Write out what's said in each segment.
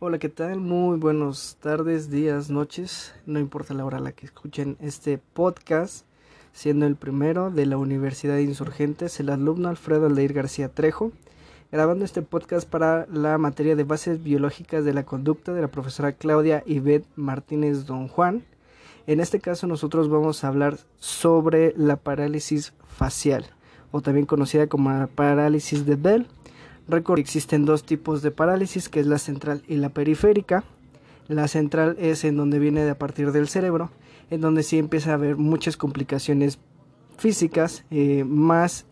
Hola, ¿qué tal? Muy buenas tardes, días, noches, no importa la hora a la que escuchen este podcast, siendo el primero de la Universidad de Insurgentes, el alumno Alfredo Aldeir García Trejo, grabando este podcast para la materia de bases biológicas de la conducta de la profesora Claudia Ivette Martínez Don Juan. En este caso nosotros vamos a hablar sobre la parálisis facial, o también conocida como la parálisis de Bell Recuerda existen dos tipos de parálisis, que es la central y la periférica. La central es en donde viene de a partir del cerebro, en donde sí empieza a haber muchas complicaciones físicas eh, más,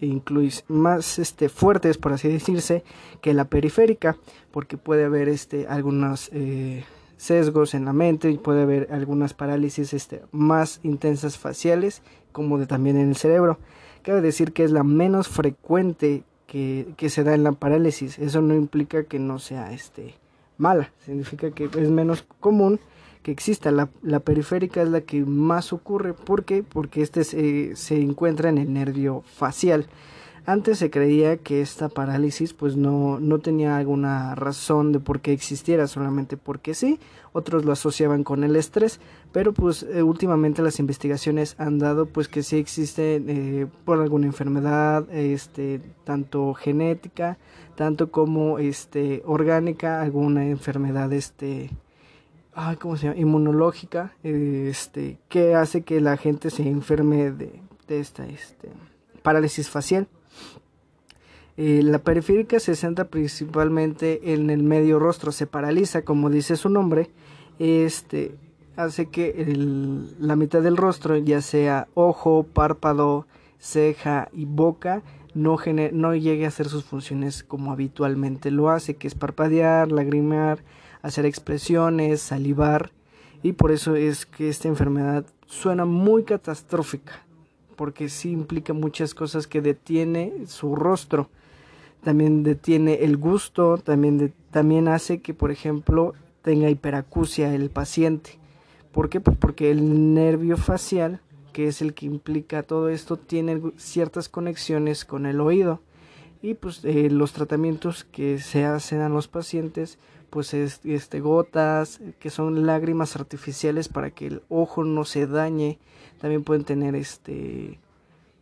más este, fuertes, por así decirse, que la periférica, porque puede haber este, algunos eh, sesgos en la mente y puede haber algunas parálisis este, más intensas faciales, como de, también en el cerebro. Cabe decir que es la menos frecuente que, se da en la parálisis. Eso no implica que no sea este, mala, significa que es menos común que exista. La, la periférica es la que más ocurre. ¿Por qué? Porque este se, se encuentra en el nervio facial. Antes se creía que esta parálisis pues no, no tenía alguna razón de por qué existiera, solamente porque sí. Otros lo asociaban con el estrés, pero pues eh, últimamente las investigaciones han dado pues que sí existe eh, por alguna enfermedad, este, tanto genética, tanto como este, orgánica, alguna enfermedad este, ¿cómo se llama? inmunológica, este, que hace que la gente se enferme de, de esta este, parálisis facial. Eh, la periférica se centra principalmente en el medio rostro, se paraliza, como dice su nombre, este hace que la mitad del rostro, ya sea ojo, párpado, ceja y boca, no, no llegue a hacer sus funciones como habitualmente lo hace, que es parpadear, lagrimear, hacer expresiones, salivar, y por eso es que esta enfermedad suena muy catastrófica, porque sí implica muchas cosas que detiene su rostro también detiene el gusto, también, también hace que, por ejemplo, tenga hiperacusia el paciente. ¿Por qué? Pues porque el nervio facial, que es el que implica todo esto, tiene ciertas conexiones con el oído. Y pues eh, los tratamientos que se hacen a los pacientes, pues es este, gotas, que son lágrimas artificiales para que el ojo no se dañe. También pueden tener este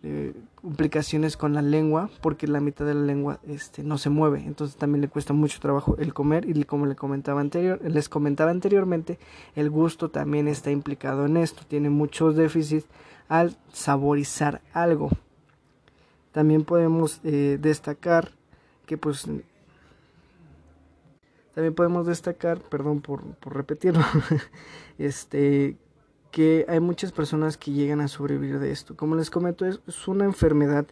eh, complicaciones con la lengua porque la mitad de la lengua este, no se mueve. Entonces también le cuesta mucho trabajo el comer. Y como le comentaba anterior les comentaba anteriormente el gusto también está implicado en esto. Tiene muchos déficits al saborizar algo. También podemos eh, destacar que pues también podemos destacar perdón por, por repetirlo este que hay muchas personas que llegan a sobrevivir de esto. Como les comento, es, una enfermedad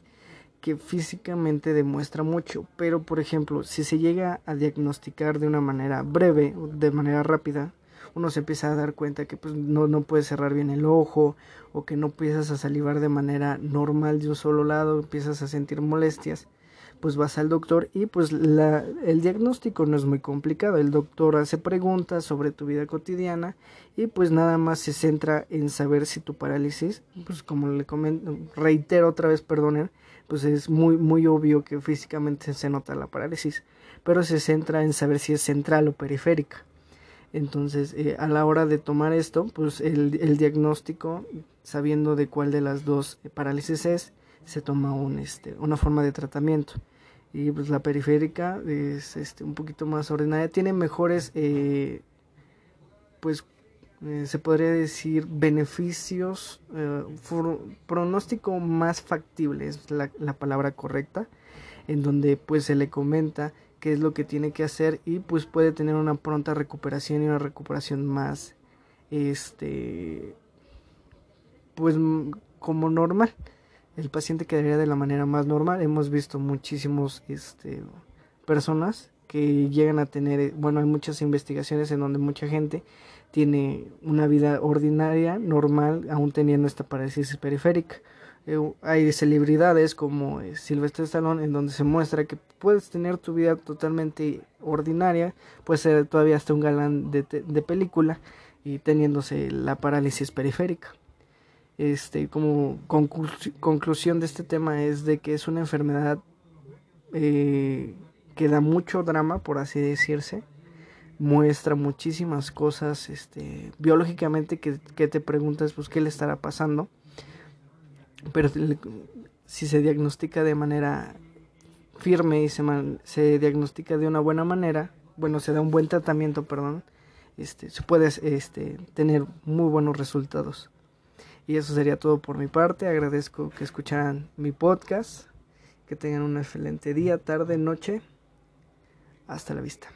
que físicamente demuestra mucho, pero por ejemplo, si se llega a diagnosticar de una manera breve, de manera rápida, uno se empieza a dar cuenta que pues, no, no puedes cerrar bien el ojo o que no empiezas a salivar de manera normal de un solo lado, empiezas a sentir molestias pues vas al doctor y pues la, el diagnóstico no es muy complicado. El doctor hace preguntas sobre tu vida cotidiana y pues nada más se centra en saber si tu parálisis, pues como le comento, reitero otra vez, perdonen, pues es muy, muy obvio que físicamente se nota la parálisis, pero se centra en saber si es central o periférica. Entonces, eh, a la hora de tomar esto, pues el, el diagnóstico, sabiendo de cuál de las dos parálisis es, se toma un, este, una forma de tratamiento. Y pues la periférica es este, un poquito más ordenada, tiene mejores, eh, pues eh, se podría decir, beneficios, eh, pronóstico más factible es la, la, palabra correcta, en donde pues se le comenta qué es lo que tiene que hacer y pues puede tener una pronta recuperación y una recuperación más, este, pues como normal el paciente quedaría de la manera más normal. Hemos visto muchísimos este, personas que llegan a tener, eh, bueno, hay muchas investigaciones en donde mucha gente tiene una vida ordinaria, normal, aún teniendo esta parálisis periférica. Eh, hay celebridades como eh, Silvestre Stallone en donde se muestra que puedes tener tu vida totalmente ordinaria, puedes ser todavía hasta un galán de, de película y teniéndose la parálisis periférica este, como conclusión de este tema es de que es una enfermedad eh, que da mucho drama, por así decirse, muestra muchísimas cosas este, biológicamente que, que te preguntas pues qué le estará pasando. Pero si se diagnostica de manera firme y se, se diagnostica de una buena manera, bueno, se da un buen tratamiento, perdón, este, se puede este, tener muy buenos resultados. Y eso sería todo por mi parte. Agradezco que escucharan mi podcast. Que tengan un excelente día, tarde, noche. Hasta la vista.